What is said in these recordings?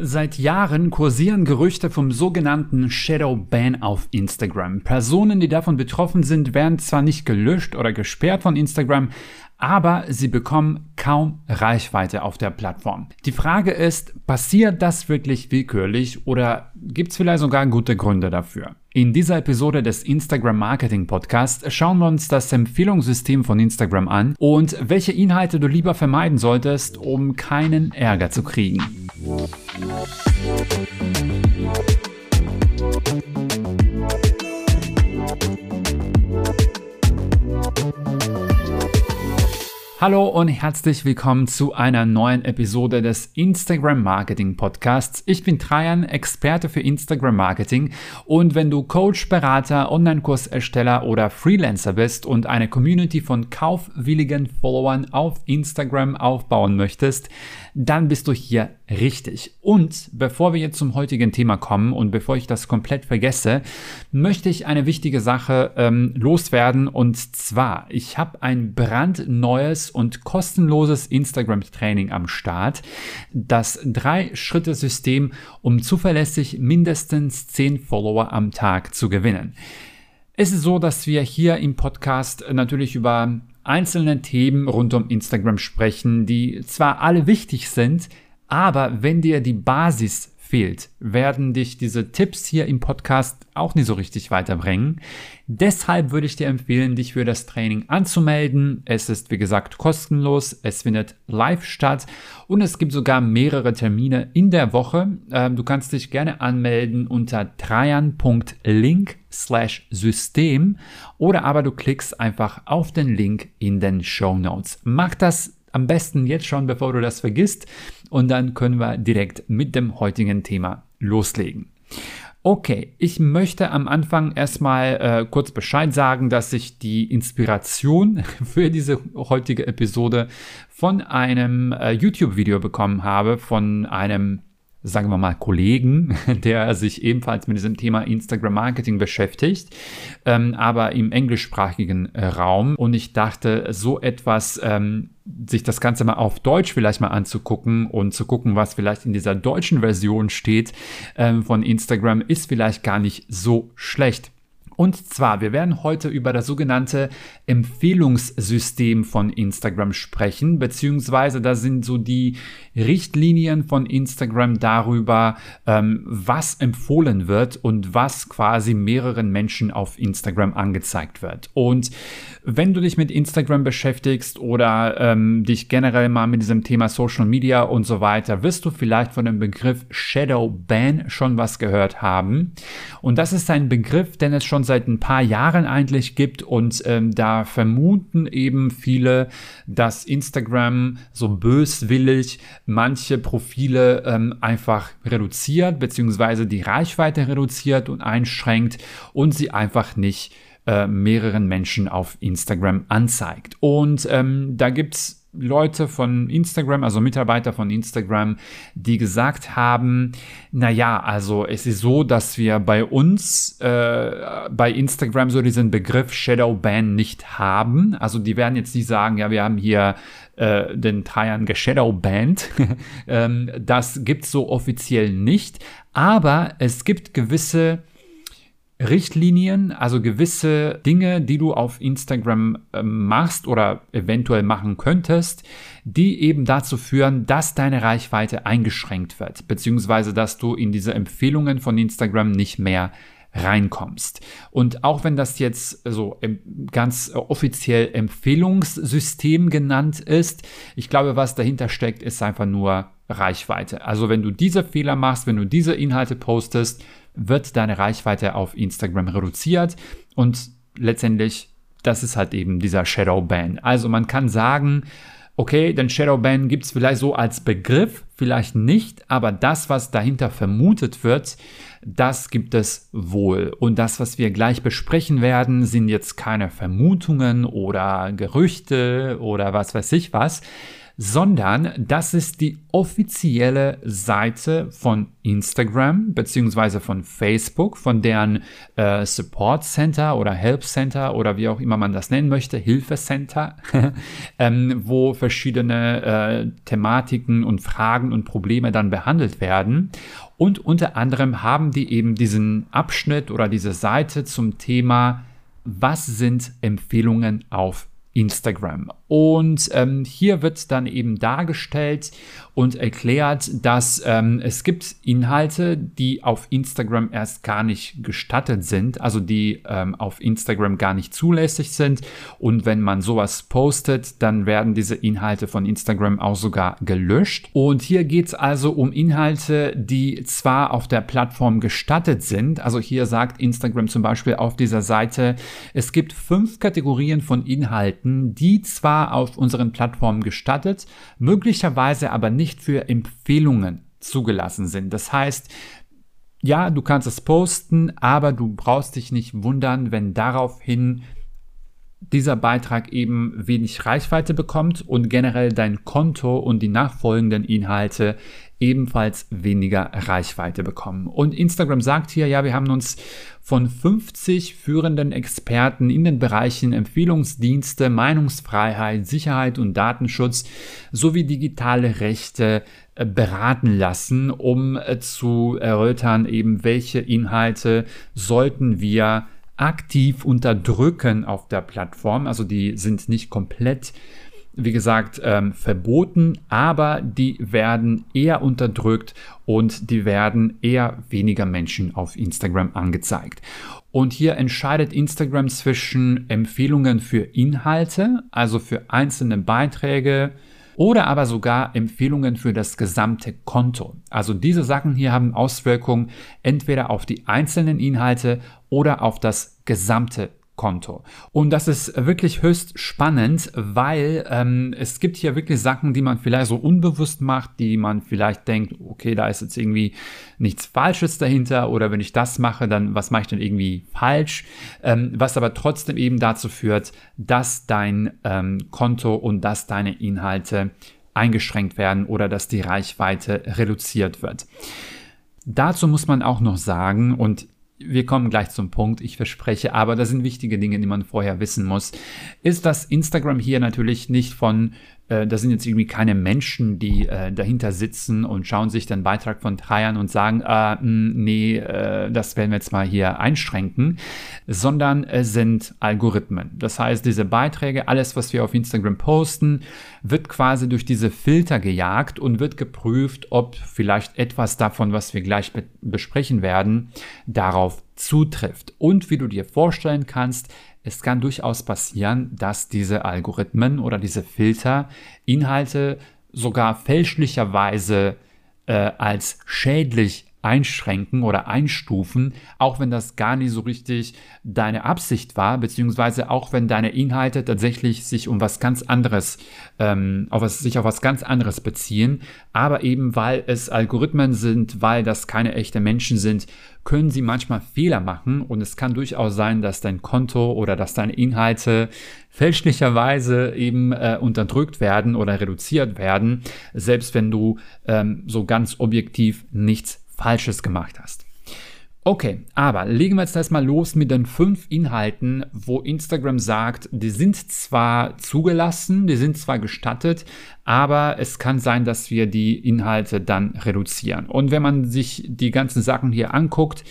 Seit Jahren kursieren Gerüchte vom sogenannten Shadow Ban auf Instagram. Personen, die davon betroffen sind, werden zwar nicht gelöscht oder gesperrt von Instagram, aber sie bekommen kaum Reichweite auf der Plattform. Die Frage ist, passiert das wirklich willkürlich oder gibt es vielleicht sogar gute Gründe dafür? In dieser Episode des Instagram Marketing Podcasts schauen wir uns das Empfehlungssystem von Instagram an und welche Inhalte du lieber vermeiden solltest, um keinen Ärger zu kriegen. Hallo und herzlich willkommen zu einer neuen Episode des Instagram Marketing Podcasts. Ich bin Trajan, Experte für Instagram Marketing und wenn du Coach, Berater, Online-Kursersteller oder Freelancer bist und eine Community von kaufwilligen Followern auf Instagram aufbauen möchtest, dann bist du hier richtig. Und bevor wir jetzt zum heutigen Thema kommen und bevor ich das komplett vergesse, möchte ich eine wichtige Sache ähm, loswerden. Und zwar, ich habe ein brandneues und kostenloses Instagram-Training am Start. Das Drei-Schritte-System, um zuverlässig mindestens 10 Follower am Tag zu gewinnen. Es ist so, dass wir hier im Podcast natürlich über einzelne Themen rund um Instagram sprechen, die zwar alle wichtig sind, aber wenn dir die Basis fehlt, werden dich diese Tipps hier im Podcast auch nicht so richtig weiterbringen. Deshalb würde ich dir empfehlen, dich für das Training anzumelden. Es ist, wie gesagt, kostenlos. Es findet live statt und es gibt sogar mehrere Termine in der Woche. Ähm, du kannst dich gerne anmelden unter trajan.link slash System oder aber du klickst einfach auf den Link in den Show Notes. Mach das am besten jetzt schon, bevor du das vergisst. Und dann können wir direkt mit dem heutigen Thema loslegen. Okay, ich möchte am Anfang erstmal äh, kurz Bescheid sagen, dass ich die Inspiration für diese heutige Episode von einem äh, YouTube-Video bekommen habe, von einem sagen wir mal, Kollegen, der sich ebenfalls mit diesem Thema Instagram Marketing beschäftigt, ähm, aber im englischsprachigen äh, Raum. Und ich dachte, so etwas, ähm, sich das Ganze mal auf Deutsch vielleicht mal anzugucken und zu gucken, was vielleicht in dieser deutschen Version steht ähm, von Instagram, ist vielleicht gar nicht so schlecht. Und zwar, wir werden heute über das sogenannte Empfehlungssystem von Instagram sprechen, beziehungsweise da sind so die Richtlinien von Instagram darüber, ähm, was empfohlen wird und was quasi mehreren Menschen auf Instagram angezeigt wird. Und wenn du dich mit Instagram beschäftigst oder ähm, dich generell mal mit diesem Thema Social Media und so weiter, wirst du vielleicht von dem Begriff Shadow Ban schon was gehört haben. Und das ist ein Begriff, den es schon seit ein paar Jahren eigentlich gibt und ähm, da vermuten eben viele, dass Instagram so böswillig manche Profile ähm, einfach reduziert, beziehungsweise die Reichweite reduziert und einschränkt und sie einfach nicht äh, mehreren Menschen auf Instagram anzeigt. Und ähm, da es Leute von Instagram, also Mitarbeiter von Instagram, die gesagt haben, naja, also es ist so, dass wir bei uns äh, bei Instagram so diesen Begriff Shadow Ban nicht haben. Also die werden jetzt nicht sagen, ja, wir haben hier äh, den Trajan geshadowbanned. ähm, das gibt's so offiziell nicht. Aber es gibt gewisse Richtlinien, also gewisse Dinge, die du auf Instagram äh, machst oder eventuell machen könntest, die eben dazu führen, dass deine Reichweite eingeschränkt wird, beziehungsweise dass du in diese Empfehlungen von Instagram nicht mehr reinkommst. Und auch wenn das jetzt so ganz offiziell Empfehlungssystem genannt ist, ich glaube, was dahinter steckt, ist einfach nur Reichweite. Also wenn du diese Fehler machst, wenn du diese Inhalte postest, wird deine Reichweite auf Instagram reduziert und letztendlich, das ist halt eben dieser Shadow Ban. Also man kann sagen, okay, den Shadow Ban gibt es vielleicht so als Begriff, vielleicht nicht, aber das, was dahinter vermutet wird, das gibt es wohl. Und das, was wir gleich besprechen werden, sind jetzt keine Vermutungen oder Gerüchte oder was weiß ich was, sondern das ist die offizielle Seite von Instagram beziehungsweise von Facebook, von deren äh, Support Center oder Help Center oder wie auch immer man das nennen möchte, Hilfecenter, ähm, wo verschiedene äh, Thematiken und Fragen und Probleme dann behandelt werden. Und unter anderem haben die eben diesen Abschnitt oder diese Seite zum Thema, was sind Empfehlungen auf Instagram. Und ähm, hier wird dann eben dargestellt und erklärt, dass ähm, es gibt Inhalte, die auf Instagram erst gar nicht gestattet sind, also die ähm, auf Instagram gar nicht zulässig sind. Und wenn man sowas postet, dann werden diese Inhalte von Instagram auch sogar gelöscht. Und hier geht es also um Inhalte, die zwar auf der Plattform gestattet sind, also hier sagt Instagram zum Beispiel auf dieser Seite, es gibt fünf Kategorien von Inhalten, die zwar auf unseren Plattformen gestattet, möglicherweise aber nicht nicht für Empfehlungen zugelassen sind. Das heißt, ja, du kannst es posten, aber du brauchst dich nicht wundern, wenn daraufhin dieser Beitrag eben wenig Reichweite bekommt und generell dein Konto und die nachfolgenden Inhalte ebenfalls weniger Reichweite bekommen. Und Instagram sagt hier, ja, wir haben uns von 50 führenden Experten in den Bereichen Empfehlungsdienste, Meinungsfreiheit, Sicherheit und Datenschutz sowie digitale Rechte äh, beraten lassen, um äh, zu erörtern, eben welche Inhalte sollten wir aktiv unterdrücken auf der Plattform. Also die sind nicht komplett wie gesagt, ähm, verboten, aber die werden eher unterdrückt und die werden eher weniger Menschen auf Instagram angezeigt. Und hier entscheidet Instagram zwischen Empfehlungen für Inhalte, also für einzelne Beiträge, oder aber sogar Empfehlungen für das gesamte Konto. Also diese Sachen hier haben Auswirkungen entweder auf die einzelnen Inhalte oder auf das gesamte Konto. Und das ist wirklich höchst spannend, weil ähm, es gibt hier wirklich Sachen, die man vielleicht so unbewusst macht, die man vielleicht denkt, okay, da ist jetzt irgendwie nichts Falsches dahinter oder wenn ich das mache, dann was mache ich denn irgendwie falsch? Ähm, was aber trotzdem eben dazu führt, dass dein ähm, Konto und dass deine Inhalte eingeschränkt werden oder dass die Reichweite reduziert wird. Dazu muss man auch noch sagen, und wir kommen gleich zum Punkt, ich verspreche, aber das sind wichtige Dinge, die man vorher wissen muss, ist, dass Instagram hier natürlich nicht von äh, da sind jetzt irgendwie keine Menschen, die äh, dahinter sitzen und schauen sich den Beitrag von drei und sagen, äh, nee, äh, das werden wir jetzt mal hier einschränken, sondern es sind Algorithmen. Das heißt, diese Beiträge, alles, was wir auf Instagram posten, wird quasi durch diese Filter gejagt und wird geprüft, ob vielleicht etwas davon, was wir gleich be besprechen werden, darauf zutrifft. Und wie du dir vorstellen kannst, es kann durchaus passieren, dass diese Algorithmen oder diese Filter Inhalte sogar fälschlicherweise äh, als schädlich einschränken oder einstufen, auch wenn das gar nicht so richtig deine Absicht war, beziehungsweise auch wenn deine Inhalte tatsächlich sich um was ganz anderes, ähm, auf was, sich auf was ganz anderes beziehen, aber eben weil es Algorithmen sind, weil das keine echten Menschen sind, können sie manchmal Fehler machen. Und es kann durchaus sein, dass dein Konto oder dass deine Inhalte fälschlicherweise eben äh, unterdrückt werden oder reduziert werden, selbst wenn du ähm, so ganz objektiv nichts Falsches gemacht hast. Okay, aber legen wir jetzt erstmal los mit den fünf Inhalten, wo Instagram sagt, die sind zwar zugelassen, die sind zwar gestattet, aber es kann sein, dass wir die Inhalte dann reduzieren. Und wenn man sich die ganzen Sachen hier anguckt,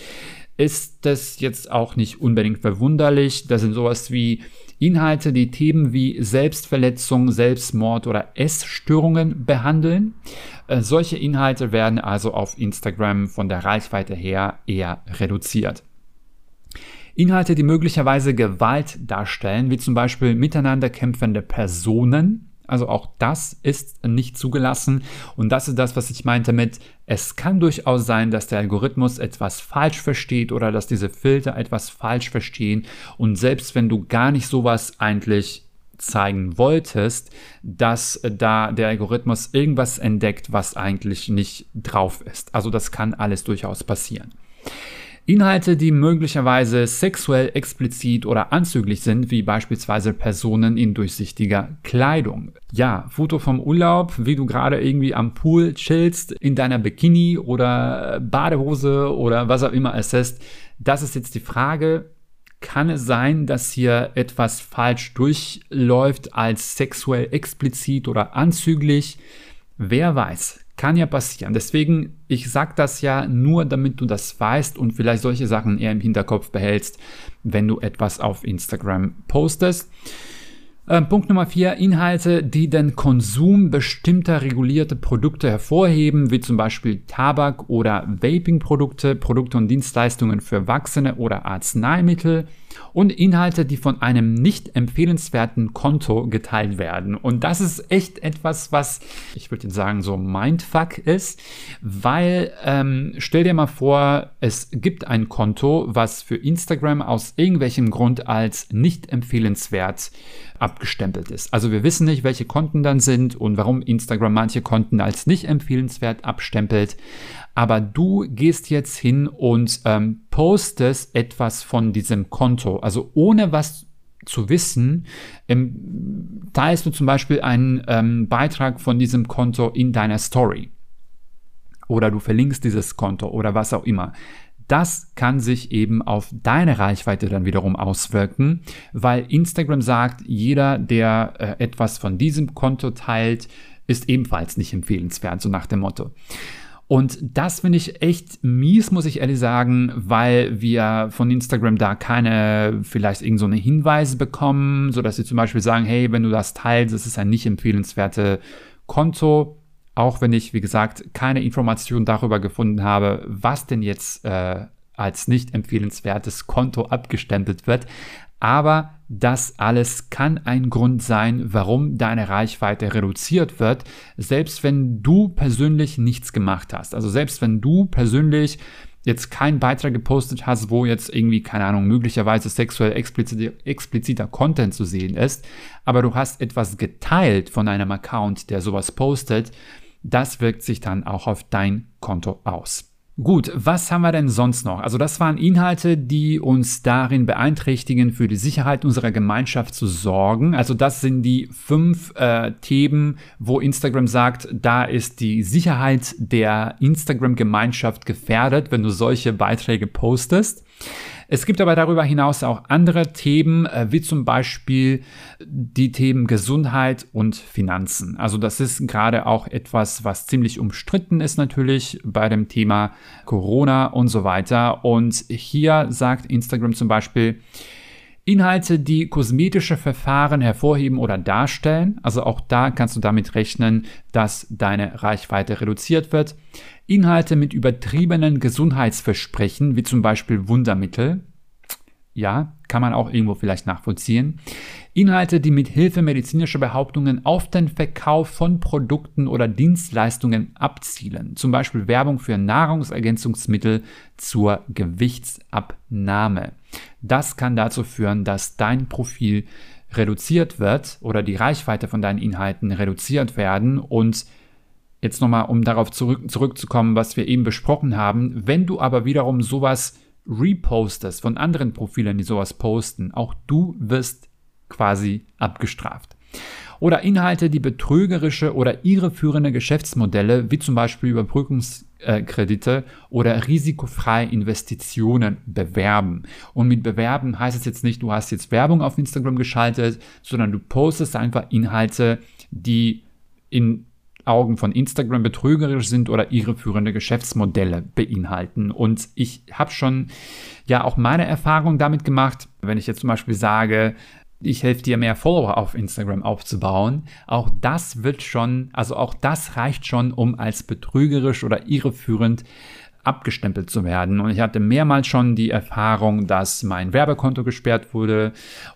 ist das jetzt auch nicht unbedingt verwunderlich. Das sind sowas wie Inhalte, die Themen wie Selbstverletzung, Selbstmord oder Essstörungen behandeln. Äh, solche Inhalte werden also auf Instagram von der Reichweite her eher reduziert. Inhalte, die möglicherweise Gewalt darstellen, wie zum Beispiel miteinander kämpfende Personen, also auch das ist nicht zugelassen. Und das ist das, was ich meinte mit, es kann durchaus sein, dass der Algorithmus etwas falsch versteht oder dass diese Filter etwas falsch verstehen. Und selbst wenn du gar nicht sowas eigentlich zeigen wolltest, dass da der Algorithmus irgendwas entdeckt, was eigentlich nicht drauf ist. Also das kann alles durchaus passieren. Inhalte, die möglicherweise sexuell explizit oder anzüglich sind, wie beispielsweise Personen in durchsichtiger Kleidung. Ja, Foto vom Urlaub, wie du gerade irgendwie am Pool chillst, in deiner Bikini oder Badehose oder was auch immer es ist. Das ist jetzt die Frage. Kann es sein, dass hier etwas falsch durchläuft als sexuell explizit oder anzüglich? Wer weiß. Kann ja passieren. Deswegen, ich sage das ja nur, damit du das weißt und vielleicht solche Sachen eher im Hinterkopf behältst, wenn du etwas auf Instagram postest. Äh, Punkt Nummer vier, Inhalte, die den Konsum bestimmter regulierter Produkte hervorheben, wie zum Beispiel Tabak- oder Vaping-Produkte, Produkte und Dienstleistungen für Erwachsene oder Arzneimittel und Inhalte, die von einem nicht empfehlenswerten Konto geteilt werden. Und das ist echt etwas, was ich würde sagen so Mindfuck ist, weil ähm, stell dir mal vor, es gibt ein Konto, was für Instagram aus irgendwelchem Grund als nicht empfehlenswert abgestempelt ist. Also wir wissen nicht, welche Konten dann sind und warum Instagram manche Konten als nicht empfehlenswert abstempelt. Aber du gehst jetzt hin und ähm, postest etwas von diesem Konto. Also ohne was zu wissen, ähm, teilst du zum Beispiel einen ähm, Beitrag von diesem Konto in deiner Story. Oder du verlinkst dieses Konto oder was auch immer. Das kann sich eben auf deine Reichweite dann wiederum auswirken, weil Instagram sagt, jeder, der äh, etwas von diesem Konto teilt, ist ebenfalls nicht empfehlenswert, so nach dem Motto. Und das finde ich echt mies, muss ich ehrlich sagen, weil wir von Instagram da keine vielleicht irgend so eine Hinweise bekommen, so dass sie zum Beispiel sagen, hey, wenn du das teilst, das ist ein nicht empfehlenswerte Konto. Auch wenn ich, wie gesagt, keine Information darüber gefunden habe, was denn jetzt äh, als nicht empfehlenswertes Konto abgestempelt wird. Aber das alles kann ein Grund sein, warum deine Reichweite reduziert wird, selbst wenn du persönlich nichts gemacht hast. Also selbst wenn du persönlich jetzt keinen Beitrag gepostet hast, wo jetzt irgendwie, keine Ahnung, möglicherweise sexuell expliziter, expliziter Content zu sehen ist, aber du hast etwas geteilt von einem Account, der sowas postet, das wirkt sich dann auch auf dein Konto aus. Gut, was haben wir denn sonst noch? Also das waren Inhalte, die uns darin beeinträchtigen, für die Sicherheit unserer Gemeinschaft zu sorgen. Also das sind die fünf äh, Themen, wo Instagram sagt, da ist die Sicherheit der Instagram-Gemeinschaft gefährdet, wenn du solche Beiträge postest. Es gibt aber darüber hinaus auch andere Themen, äh, wie zum Beispiel die Themen Gesundheit und Finanzen. Also das ist gerade auch etwas, was ziemlich umstritten ist natürlich bei dem Thema Corona und so weiter. Und hier sagt Instagram zum Beispiel, Inhalte, die kosmetische Verfahren hervorheben oder darstellen. Also auch da kannst du damit rechnen, dass deine Reichweite reduziert wird. Inhalte mit übertriebenen Gesundheitsversprechen, wie zum Beispiel Wundermittel. Ja, kann man auch irgendwo vielleicht nachvollziehen. Inhalte, die mit Hilfe medizinischer Behauptungen auf den Verkauf von Produkten oder Dienstleistungen abzielen. Zum Beispiel Werbung für Nahrungsergänzungsmittel zur Gewichtsabnahme. Das kann dazu führen, dass dein Profil reduziert wird oder die Reichweite von deinen Inhalten reduziert werden und Jetzt nochmal, um darauf zurück, zurückzukommen, was wir eben besprochen haben. Wenn du aber wiederum sowas repostest von anderen Profilen, die sowas posten, auch du wirst quasi abgestraft. Oder Inhalte, die betrügerische oder irreführende Geschäftsmodelle, wie zum Beispiel Überbrückungskredite oder risikofreie Investitionen bewerben. Und mit bewerben heißt es jetzt nicht, du hast jetzt Werbung auf Instagram geschaltet, sondern du postest einfach Inhalte, die in Augen von Instagram betrügerisch sind oder irreführende Geschäftsmodelle beinhalten. Und ich habe schon ja auch meine Erfahrung damit gemacht, wenn ich jetzt zum Beispiel sage, ich helfe dir mehr Follower auf Instagram aufzubauen. Auch das wird schon, also auch das reicht schon, um als betrügerisch oder irreführend abgestempelt zu werden. Und ich hatte mehrmals schon die Erfahrung, dass mein Werbekonto gesperrt wurde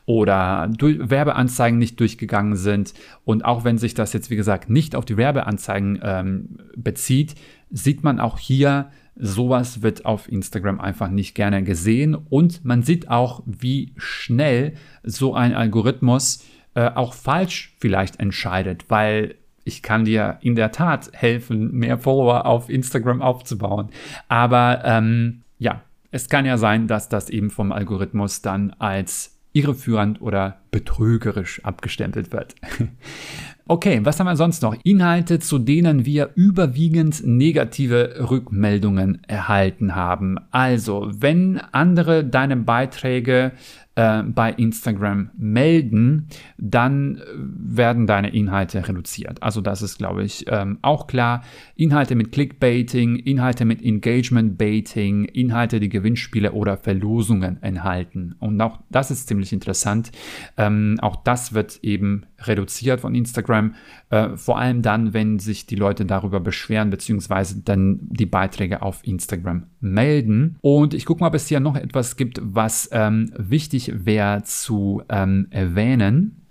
oder Werbeanzeigen nicht durchgegangen sind. Und auch wenn sich das jetzt, wie gesagt, nicht auf die Werbeanzeigen ähm, bezieht, sieht man auch hier, sowas wird auf Instagram einfach nicht gerne gesehen. Und man sieht auch, wie schnell so ein Algorithmus äh, auch falsch vielleicht entscheidet, weil ich kann dir in der Tat helfen, mehr Follower auf Instagram aufzubauen. Aber ähm, ja, es kann ja sein, dass das eben vom Algorithmus dann als irreführend oder betrügerisch abgestempelt wird. Okay, was haben wir sonst noch? Inhalte, zu denen wir überwiegend negative Rückmeldungen erhalten haben. Also, wenn andere deine Beiträge äh, bei Instagram melden, dann werden deine Inhalte reduziert. Also das ist, glaube ich, ähm, auch klar. Inhalte mit Clickbaiting, Inhalte mit Engagement-Baiting, Inhalte, die Gewinnspiele oder Verlosungen enthalten. Und auch das ist ziemlich interessant. Ähm, auch das wird eben reduziert von Instagram, äh, vor allem dann, wenn sich die Leute darüber beschweren, beziehungsweise dann die Beiträge auf Instagram melden. Und ich gucke mal, ob es hier noch etwas gibt, was ähm, wichtig wäre zu ähm, erwähnen.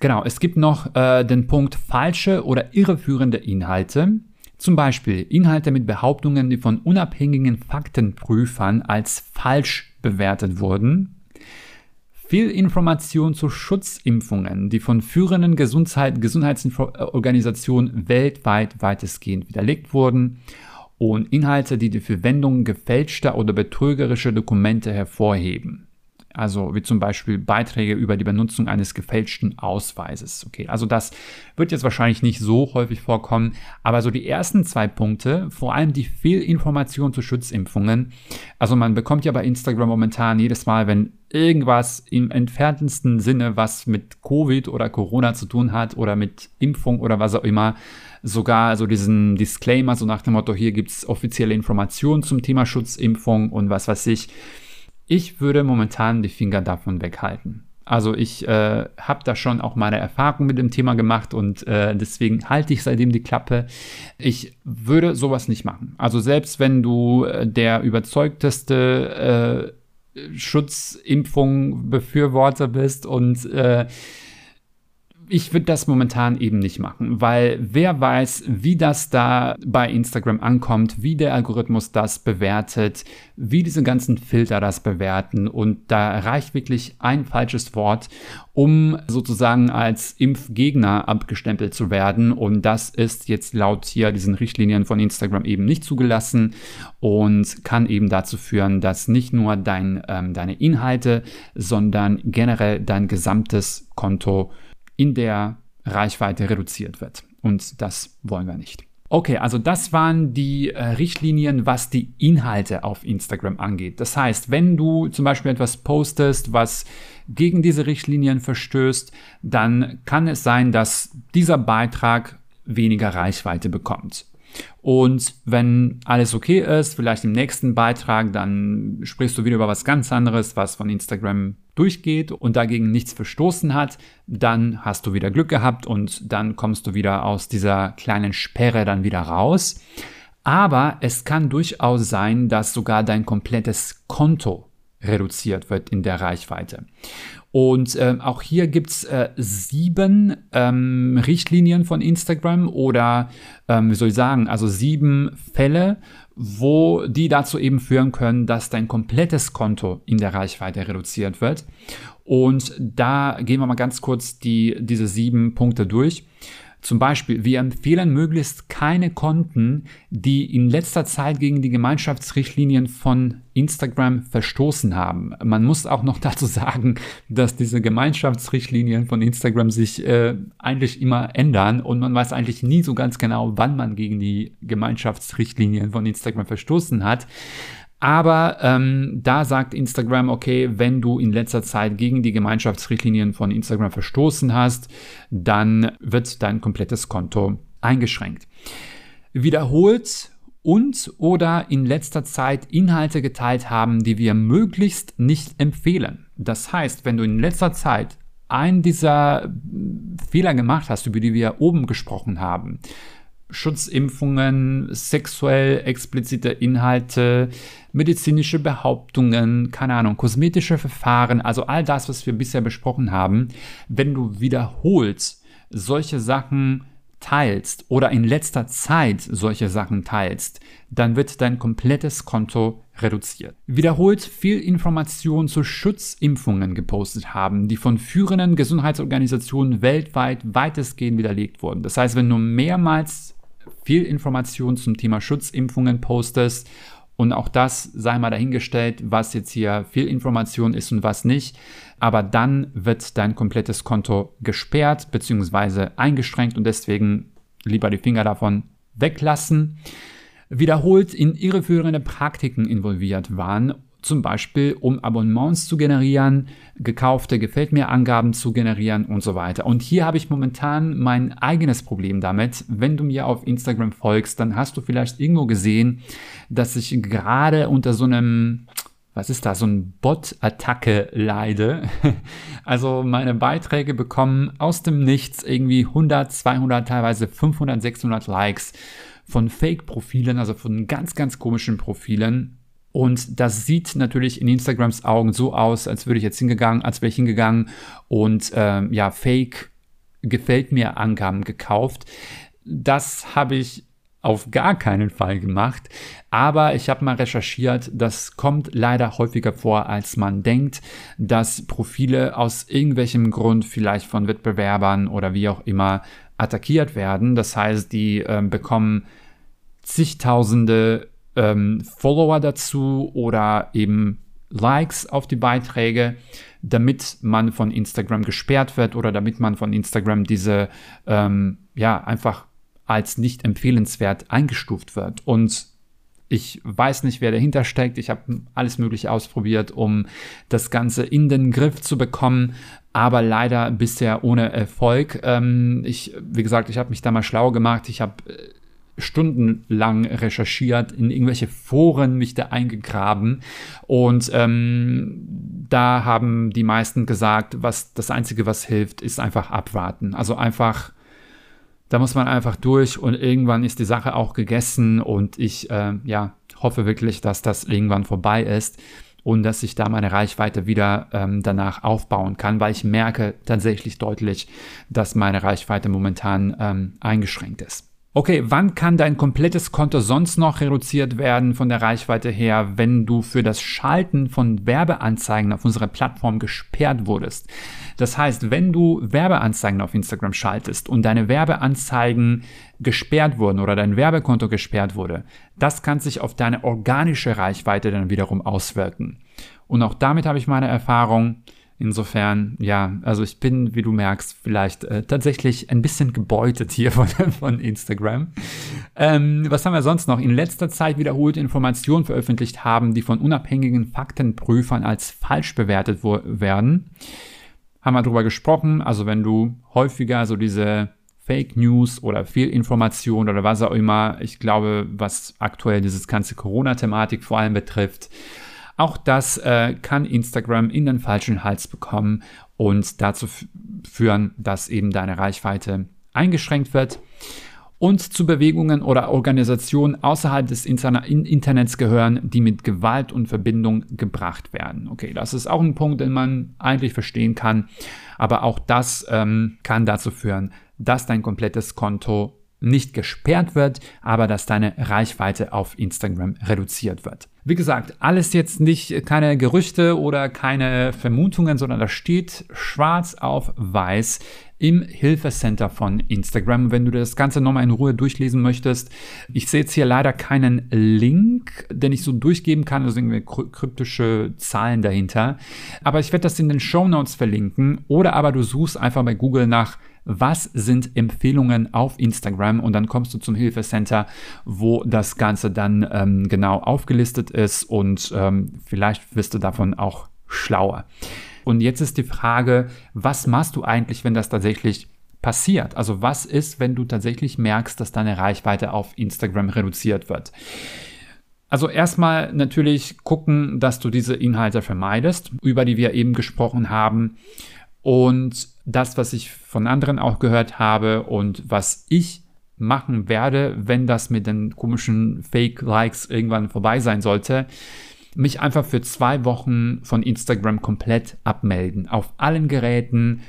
Genau, es gibt noch äh, den Punkt falsche oder irreführende Inhalte. Zum Beispiel Inhalte mit Behauptungen, die von unabhängigen Faktenprüfern als falsch bewertet wurden viel Information zu Schutzimpfungen, die von führenden Gesundheit, Gesundheitsorganisationen weltweit weitestgehend widerlegt wurden und Inhalte, die die Verwendung gefälschter oder betrügerischer Dokumente hervorheben. Also wie zum Beispiel Beiträge über die Benutzung eines gefälschten Ausweises. Okay, also das wird jetzt wahrscheinlich nicht so häufig vorkommen, aber so die ersten zwei Punkte, vor allem die Fehlinformation zu Schutzimpfungen. Also man bekommt ja bei Instagram momentan jedes Mal, wenn irgendwas im entferntesten Sinne, was mit Covid oder Corona zu tun hat oder mit Impfung oder was auch immer, sogar so diesen Disclaimer, so nach dem Motto, hier gibt es offizielle Informationen zum Thema Schutzimpfung und was weiß ich. Ich würde momentan die Finger davon weghalten. Also ich äh, habe da schon auch meine Erfahrung mit dem Thema gemacht und äh, deswegen halte ich seitdem die Klappe. Ich würde sowas nicht machen. Also selbst wenn du äh, der überzeugteste äh, Schutzimpfung Befürworter bist und äh, ich würde das momentan eben nicht machen, weil wer weiß, wie das da bei Instagram ankommt, wie der Algorithmus das bewertet, wie diese ganzen Filter das bewerten. Und da reicht wirklich ein falsches Wort, um sozusagen als Impfgegner abgestempelt zu werden. Und das ist jetzt laut hier diesen Richtlinien von Instagram eben nicht zugelassen und kann eben dazu führen, dass nicht nur dein, ähm, deine Inhalte, sondern generell dein gesamtes Konto in der Reichweite reduziert wird. Und das wollen wir nicht. Okay, also das waren die äh, Richtlinien, was die Inhalte auf Instagram angeht. Das heißt, wenn du zum Beispiel etwas postest, was gegen diese Richtlinien verstößt, dann kann es sein, dass dieser Beitrag weniger Reichweite bekommt. Und wenn alles okay ist, vielleicht im nächsten Beitrag, dann sprichst du wieder über was ganz anderes, was von Instagram durchgeht und dagegen nichts verstoßen hat, dann hast du wieder Glück gehabt und dann kommst du wieder aus dieser kleinen Sperre dann wieder raus. Aber es kann durchaus sein, dass sogar dein komplettes Konto reduziert wird in der Reichweite. Und äh, auch hier gibt's äh, sieben ähm, Richtlinien von Instagram oder, ähm, wie soll ich sagen, also sieben Fälle, wo die dazu eben führen können, dass dein komplettes Konto in der Reichweite reduziert wird. Und da gehen wir mal ganz kurz die, diese sieben Punkte durch. Zum Beispiel, wir empfehlen möglichst keine Konten, die in letzter Zeit gegen die Gemeinschaftsrichtlinien von Instagram verstoßen haben. Man muss auch noch dazu sagen, dass diese Gemeinschaftsrichtlinien von Instagram sich äh, eigentlich immer ändern und man weiß eigentlich nie so ganz genau, wann man gegen die Gemeinschaftsrichtlinien von Instagram verstoßen hat. Aber ähm, da sagt Instagram, okay, wenn du in letzter Zeit gegen die Gemeinschaftsrichtlinien von Instagram verstoßen hast, dann wird dein komplettes Konto eingeschränkt. Wiederholt und oder in letzter Zeit Inhalte geteilt haben, die wir möglichst nicht empfehlen. Das heißt, wenn du in letzter Zeit einen dieser Fehler gemacht hast, über die wir oben gesprochen haben, Schutzimpfungen, sexuell explizite Inhalte, medizinische Behauptungen, keine Ahnung, kosmetische Verfahren, also all das, was wir bisher besprochen haben, wenn du wiederholt solche Sachen teilst oder in letzter Zeit solche Sachen teilst, dann wird dein komplettes Konto reduziert. Wiederholt viel Information zu Schutzimpfungen gepostet haben, die von führenden Gesundheitsorganisationen weltweit weitestgehend widerlegt wurden. Das heißt, wenn du mehrmals viel Information zum Thema Schutzimpfungen postest Und auch das sei mal dahingestellt, was jetzt hier viel Information ist und was nicht. Aber dann wird dein komplettes Konto gesperrt bzw. eingeschränkt und deswegen lieber die Finger davon weglassen. Wiederholt in irreführende Praktiken involviert waren zum Beispiel um Abonnements zu generieren, gekaufte Gefällt mir Angaben zu generieren und so weiter. Und hier habe ich momentan mein eigenes Problem damit. Wenn du mir auf Instagram folgst, dann hast du vielleicht irgendwo gesehen, dass ich gerade unter so einem was ist da, so ein Bot-Attacke leide. Also meine Beiträge bekommen aus dem Nichts irgendwie 100, 200, teilweise 500, 600 Likes von Fake-Profilen, also von ganz, ganz komischen Profilen. Und das sieht natürlich in Instagrams Augen so aus, als würde ich jetzt hingegangen, als wäre ich hingegangen und ähm, ja, Fake gefällt mir Angaben gekauft. Das habe ich auf gar keinen Fall gemacht, aber ich habe mal recherchiert, das kommt leider häufiger vor, als man denkt, dass Profile aus irgendwelchem Grund, vielleicht von Wettbewerbern oder wie auch immer, attackiert werden. Das heißt, die äh, bekommen zigtausende ähm, Follower dazu oder eben Likes auf die Beiträge, damit man von Instagram gesperrt wird oder damit man von Instagram diese ähm, ja einfach als nicht empfehlenswert eingestuft wird. Und ich weiß nicht, wer dahinter steckt. Ich habe alles Mögliche ausprobiert, um das Ganze in den Griff zu bekommen, aber leider bisher ohne Erfolg. Ähm, ich, wie gesagt, ich habe mich da mal schlau gemacht. Ich habe äh, stundenlang recherchiert, in irgendwelche Foren mich da eingegraben und ähm, da haben die meisten gesagt, was das Einzige, was hilft, ist einfach abwarten. Also einfach, da muss man einfach durch und irgendwann ist die Sache auch gegessen und ich äh, ja, hoffe wirklich, dass das irgendwann vorbei ist und dass ich da meine Reichweite wieder ähm, danach aufbauen kann, weil ich merke tatsächlich deutlich, dass meine Reichweite momentan ähm, eingeschränkt ist. Okay, wann kann dein komplettes Konto sonst noch reduziert werden von der Reichweite her, wenn du für das Schalten von Werbeanzeigen auf unserer Plattform gesperrt wurdest? Das heißt, wenn du Werbeanzeigen auf Instagram schaltest und deine Werbeanzeigen gesperrt wurden oder dein Werbekonto gesperrt wurde, das kann sich auf deine organische Reichweite dann wiederum auswirken. Und auch damit habe ich meine Erfahrung. Insofern, ja, also ich bin, wie du merkst, vielleicht äh, tatsächlich ein bisschen gebeutet hier von, von Instagram. Ähm, was haben wir sonst noch? In letzter Zeit wiederholt Informationen veröffentlicht haben, die von unabhängigen Faktenprüfern als falsch bewertet werden. Haben wir darüber gesprochen. Also wenn du häufiger so diese Fake News oder Fehlinformation oder was auch immer, ich glaube, was aktuell dieses ganze Corona-Thematik vor allem betrifft, auch das äh, kann Instagram in den falschen Hals bekommen und dazu führen, dass eben deine Reichweite eingeschränkt wird. Und zu Bewegungen oder Organisationen außerhalb des Internets gehören, die mit Gewalt und Verbindung gebracht werden. Okay, das ist auch ein Punkt, den man eigentlich verstehen kann. Aber auch das ähm, kann dazu führen, dass dein komplettes Konto nicht gesperrt wird, aber dass deine Reichweite auf Instagram reduziert wird. Wie gesagt, alles jetzt nicht keine Gerüchte oder keine Vermutungen, sondern das steht schwarz auf weiß im Hilfecenter von Instagram. Wenn du das Ganze nochmal in Ruhe durchlesen möchtest, ich sehe jetzt hier leider keinen Link, den ich so durchgeben kann, also irgendwie kryptische Zahlen dahinter. Aber ich werde das in den Show Notes verlinken oder aber du suchst einfach bei Google nach was sind Empfehlungen auf Instagram und dann kommst du zum Hilfecenter, wo das Ganze dann ähm, genau aufgelistet ist und ähm, vielleicht wirst du davon auch schlauer. Und jetzt ist die Frage, was machst du eigentlich, wenn das tatsächlich passiert? Also was ist, wenn du tatsächlich merkst, dass deine Reichweite auf Instagram reduziert wird? Also erstmal natürlich gucken, dass du diese Inhalte vermeidest, über die wir eben gesprochen haben. Und das, was ich von anderen auch gehört habe und was ich machen werde, wenn das mit den komischen Fake-Likes irgendwann vorbei sein sollte, mich einfach für zwei Wochen von Instagram komplett abmelden. Auf allen Geräten,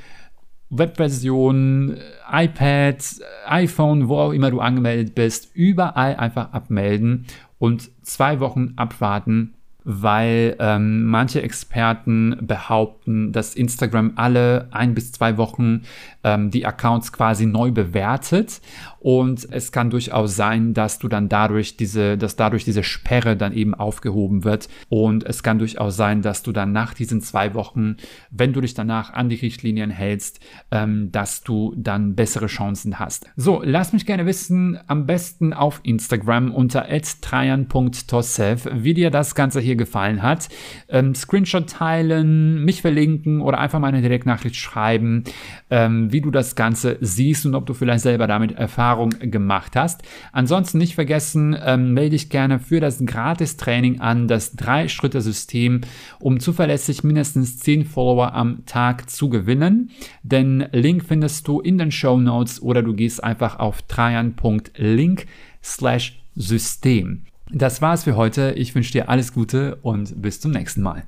Webversion, iPad, iPhone, wo auch immer du angemeldet bist, überall einfach abmelden und zwei Wochen abwarten, weil ähm, manche Experten behaupten, dass Instagram alle ein bis zwei Wochen ähm, die Accounts quasi neu bewertet und es kann durchaus sein, dass du dann dadurch diese, dass dadurch diese Sperre dann eben aufgehoben wird und es kann durchaus sein, dass du dann nach diesen zwei Wochen, wenn du dich danach an die Richtlinien hältst, ähm, dass du dann bessere Chancen hast. So, lass mich gerne wissen, am besten auf Instagram unter trajan.tosef, wie dir das Ganze hier gefallen hat. Ähm, Screenshot teilen, mich verlinken oder einfach mal eine Direktnachricht schreiben, ähm, wie du das Ganze siehst und ob du vielleicht selber damit Erfahrung gemacht hast. Ansonsten nicht vergessen, ähm, melde dich gerne für das Gratis-Training an, das Drei-Schritte-System, um zuverlässig mindestens 10 Follower am Tag zu gewinnen. Den Link findest du in den Show Notes oder du gehst einfach auf trajan.link slash System. Das war's für heute. Ich wünsche dir alles Gute und bis zum nächsten Mal.